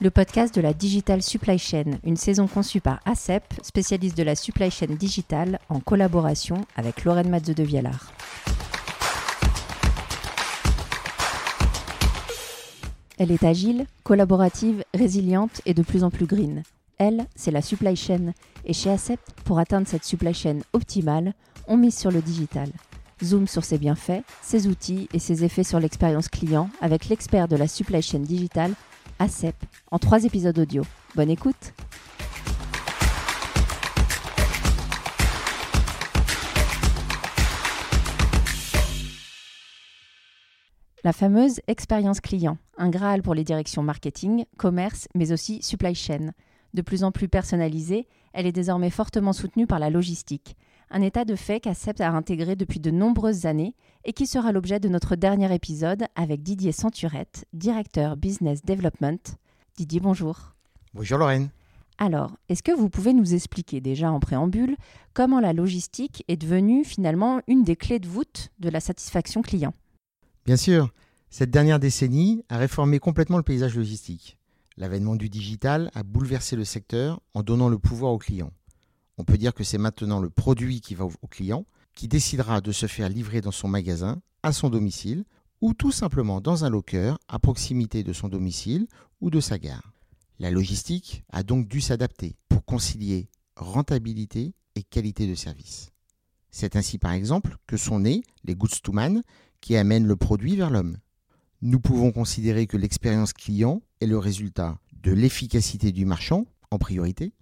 le podcast de la Digital Supply Chain, une saison conçue par ACEP, spécialiste de la supply chain digitale, en collaboration avec Lorraine Matze de Vialard. Elle est agile, collaborative, résiliente et de plus en plus green. Elle, c'est la supply chain. Et chez ACEP, pour atteindre cette supply chain optimale, on mise sur le digital. Zoom sur ses bienfaits, ses outils et ses effets sur l'expérience client avec l'expert de la supply chain digitale, ACEP, en trois épisodes audio. Bonne écoute La fameuse expérience client, un Graal pour les directions marketing, commerce, mais aussi supply chain. De plus en plus personnalisée, elle est désormais fortement soutenue par la logistique un état de fait qu'Accept a intégré depuis de nombreuses années et qui sera l'objet de notre dernier épisode avec Didier Centurette, directeur Business Development. Didier, bonjour. Bonjour Lorraine. Alors, est-ce que vous pouvez nous expliquer déjà en préambule comment la logistique est devenue finalement une des clés de voûte de la satisfaction client? Bien sûr, cette dernière décennie a réformé complètement le paysage logistique. L'avènement du digital a bouleversé le secteur en donnant le pouvoir aux clients. On peut dire que c'est maintenant le produit qui va au client qui décidera de se faire livrer dans son magasin, à son domicile, ou tout simplement dans un locker à proximité de son domicile ou de sa gare. La logistique a donc dû s'adapter pour concilier rentabilité et qualité de service. C'est ainsi par exemple que sont nés les goods to man qui amènent le produit vers l'homme. Nous pouvons considérer que l'expérience client est le résultat de l'efficacité du marchand en priorité,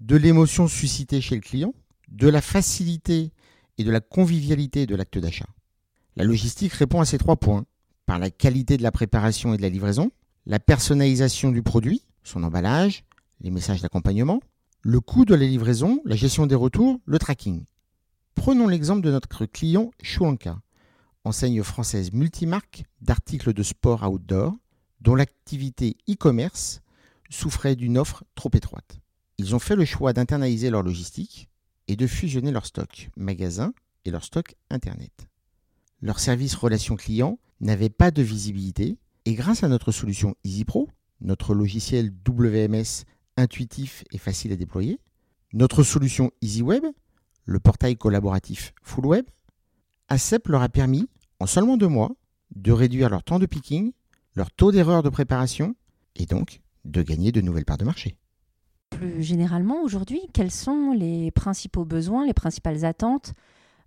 de l'émotion suscitée chez le client, de la facilité et de la convivialité de l'acte d'achat. La logistique répond à ces trois points par la qualité de la préparation et de la livraison, la personnalisation du produit, son emballage, les messages d'accompagnement, le coût de la livraison, la gestion des retours, le tracking. Prenons l'exemple de notre client Shuanka, enseigne française multimarque d'articles de sport outdoor, dont l'activité e-commerce souffrait d'une offre trop étroite. Ils ont fait le choix d'internaliser leur logistique et de fusionner leur stock magasin et leur stock Internet. Leur service relation client n'avait pas de visibilité et grâce à notre solution EasyPro, notre logiciel WMS intuitif et facile à déployer, notre solution EasyWeb, le portail collaboratif Full Web, ACEP leur a permis, en seulement deux mois, de réduire leur temps de picking, leur taux d'erreur de préparation et donc de gagner de nouvelles parts de marché plus généralement aujourd'hui, quels sont les principaux besoins, les principales attentes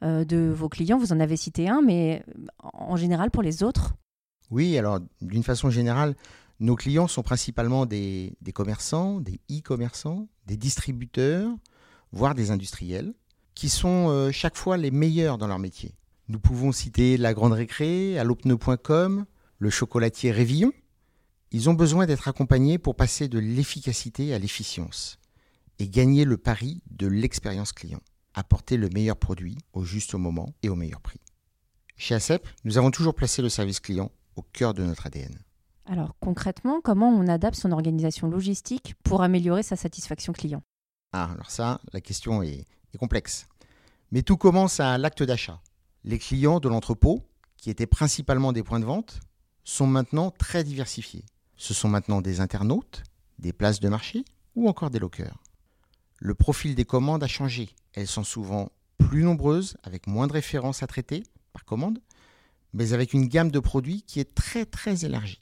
euh, de vos clients? Vous en avez cité un, mais en général pour les autres? Oui, alors d'une façon générale, nos clients sont principalement des, commerçants, des e-commerçants, des distributeurs, voire des industriels, qui sont euh, chaque fois les meilleurs dans leur métier. Nous pouvons citer la Grande Récré, allopneu.com, le chocolatier Révillon, ils ont besoin d'être accompagnés pour passer de l'efficacité à l'efficience et gagner le pari de l'expérience client, apporter le meilleur produit au juste moment et au meilleur prix. Chez ACEP, nous avons toujours placé le service client au cœur de notre ADN. Alors concrètement, comment on adapte son organisation logistique pour améliorer sa satisfaction client? Ah, alors ça, la question est, est complexe. Mais tout commence à l'acte d'achat. Les clients de l'entrepôt, qui étaient principalement des points de vente, sont maintenant très diversifiés. Ce sont maintenant des internautes, des places de marché ou encore des lockers. Le profil des commandes a changé. Elles sont souvent plus nombreuses, avec moins de références à traiter par commande, mais avec une gamme de produits qui est très très élargie.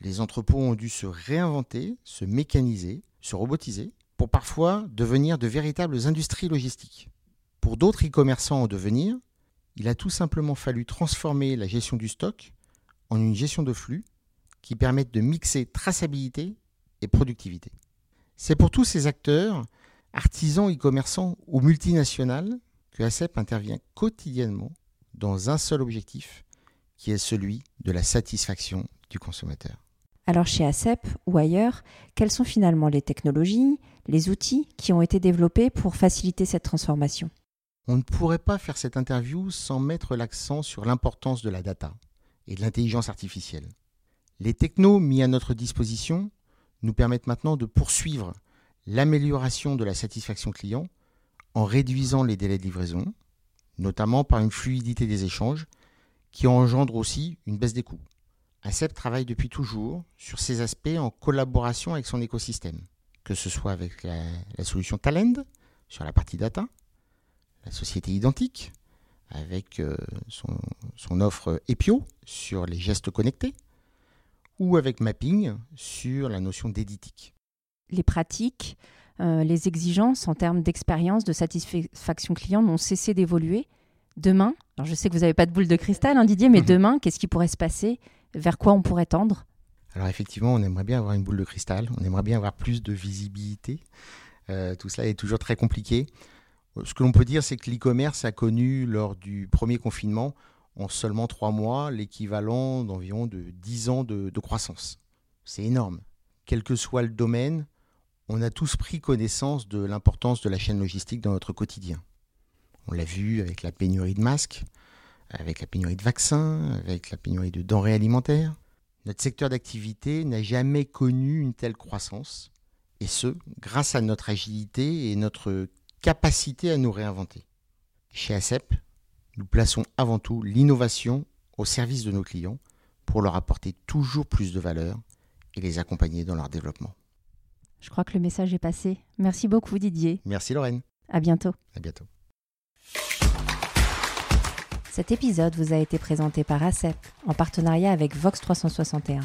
Les entrepôts ont dû se réinventer, se mécaniser, se robotiser, pour parfois devenir de véritables industries logistiques. Pour d'autres e-commerçants en devenir, il a tout simplement fallu transformer la gestion du stock en une gestion de flux qui permettent de mixer traçabilité et productivité. C'est pour tous ces acteurs, artisans, e-commerçants ou multinationales, que ACEP intervient quotidiennement dans un seul objectif, qui est celui de la satisfaction du consommateur. Alors chez ACEP ou ailleurs, quelles sont finalement les technologies, les outils qui ont été développés pour faciliter cette transformation? On ne pourrait pas faire cette interview sans mettre l'accent sur l'importance de la data et de l'intelligence artificielle. Les technos mis à notre disposition nous permettent maintenant de poursuivre l'amélioration de la satisfaction client en réduisant les délais de livraison, notamment par une fluidité des échanges qui engendre aussi une baisse des coûts. ACEP travaille depuis toujours sur ces aspects en collaboration avec son écosystème, que ce soit avec la, solution Talend sur la partie data, la société identique avec euh, son offre Epio sur les gestes connectés, ou avec Mapping sur la notion d'éditique. Les pratiques, euh, les exigences en termes d'expérience, de satisfaction client n'ont cessé d'évoluer. Demain, alors je sais que vous n'avez pas de boule de cristal, hein, Didier, mais Mhm. demain, qu'est-ce qui pourrait se passer? Vers quoi on pourrait tendre? Alors effectivement, on aimerait bien avoir une boule de cristal, on aimerait bien avoir plus de visibilité. Euh, tout cela est toujours très compliqué. Euh, Ce que l'on peut dire, c'est que l'e-commerce a connu lors du premier confinement, en seulement trois mois, l'équivalent d'environ de 10 ans de, croissance. C'est énorme. Quel que soit le domaine, on a tous pris connaissance de l'importance de la chaîne logistique dans notre quotidien. On l'a vu avec la pénurie de masques, avec la pénurie de vaccins, avec la pénurie de denrées alimentaires. Notre secteur d'activité n'a jamais connu une telle croissance, et ce, grâce à notre agilité et notre capacité à nous réinventer. Chez ACEP, nous plaçons avant tout l'innovation au service de nos clients pour leur apporter toujours plus de valeur et les accompagner dans leur développement. Je crois que le message est passé. Merci beaucoup, Didier. Merci Lorraine, À bientôt. à bientôt. Cet épisode vous a été présenté par ACEP en partenariat avec Vox 361.